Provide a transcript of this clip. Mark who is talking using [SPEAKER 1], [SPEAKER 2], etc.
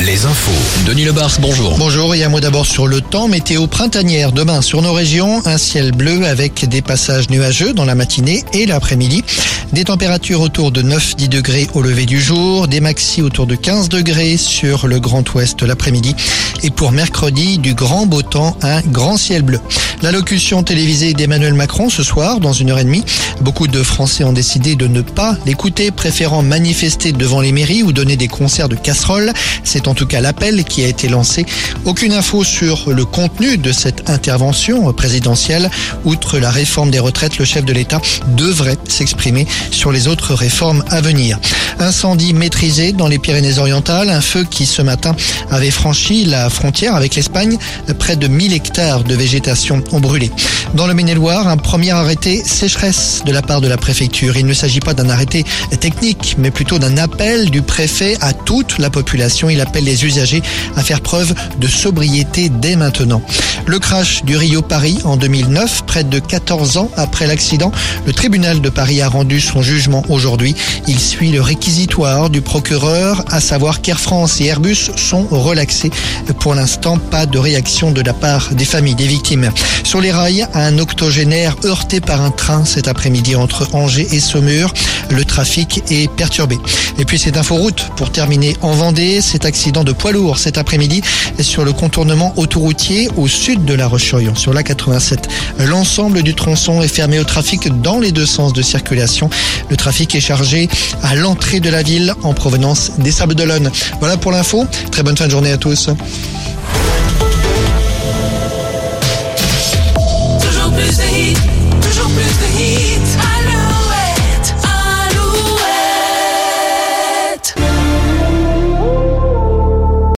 [SPEAKER 1] les infos.
[SPEAKER 2] Denis Lebars, bonjour.
[SPEAKER 3] Bonjour et un mot d'abord sur le temps. Météo printanière demain sur nos régions. Un ciel bleu avec des passages nuageux dans la matinée et l'après-midi. Des températures autour de 9-10 degrés au lever du jour. Des maxi autour de 15 degrés sur le Grand Ouest l'après-midi. Et pour mercredi, du grand beau temps, un grand ciel bleu. L'allocution télévisée d'Emmanuel Macron ce soir, dans une heure et demie. Beaucoup de Français ont décidé de ne pas l'écouter, préférant manifester devant les mairies ou donner des concerts de casseroles. C'est en tout cas l'appel qui a été lancé. Aucune info sur le contenu de cette intervention présidentielle. Outre la réforme des retraites, le chef de l'État devrait s'exprimer sur les autres réformes à venir. Incendie maîtrisé dans les Pyrénées-Orientales, un feu qui ce matin avait franchi la frontière avec l'Espagne. Près de 1000 hectares de végétation ont brûlé. Dans le Maine-et-Loire, un premier arrêté sécheresse de la part de la préfecture. Il ne s'agit pas d'un arrêté technique, mais plutôt d'un appel du préfet à toute la population. Il appelle les usagers à faire preuve de sobriété dès maintenant. Le crash du Rio Paris en 2009, près de 14 ans après l'accident, le tribunal de Paris a rendu son jugement aujourd'hui. Il suit le réquisitoire du procureur, à savoir qu'Air France et Airbus sont relaxés. Pour l'instant, pas de réaction de la part des familles des victimes. Sur les rails, un octogénaire heurté par un train cet après-midi entre Angers et Saumur. Le trafic est perturbé. Et puis cette inforoute pour terminer en Vendée, cet accident de poids lourd cet après-midi sur le contournement autoroutier au sud de la Roche-sur-Yon, sur la 87. L'ensemble du tronçon est fermé au trafic dans les deux sens de circulation. Le trafic est chargé à l'entrée de la ville en provenance des Sables d'Olonne. Voilà pour l'info. Très bonne fin de journée à tous.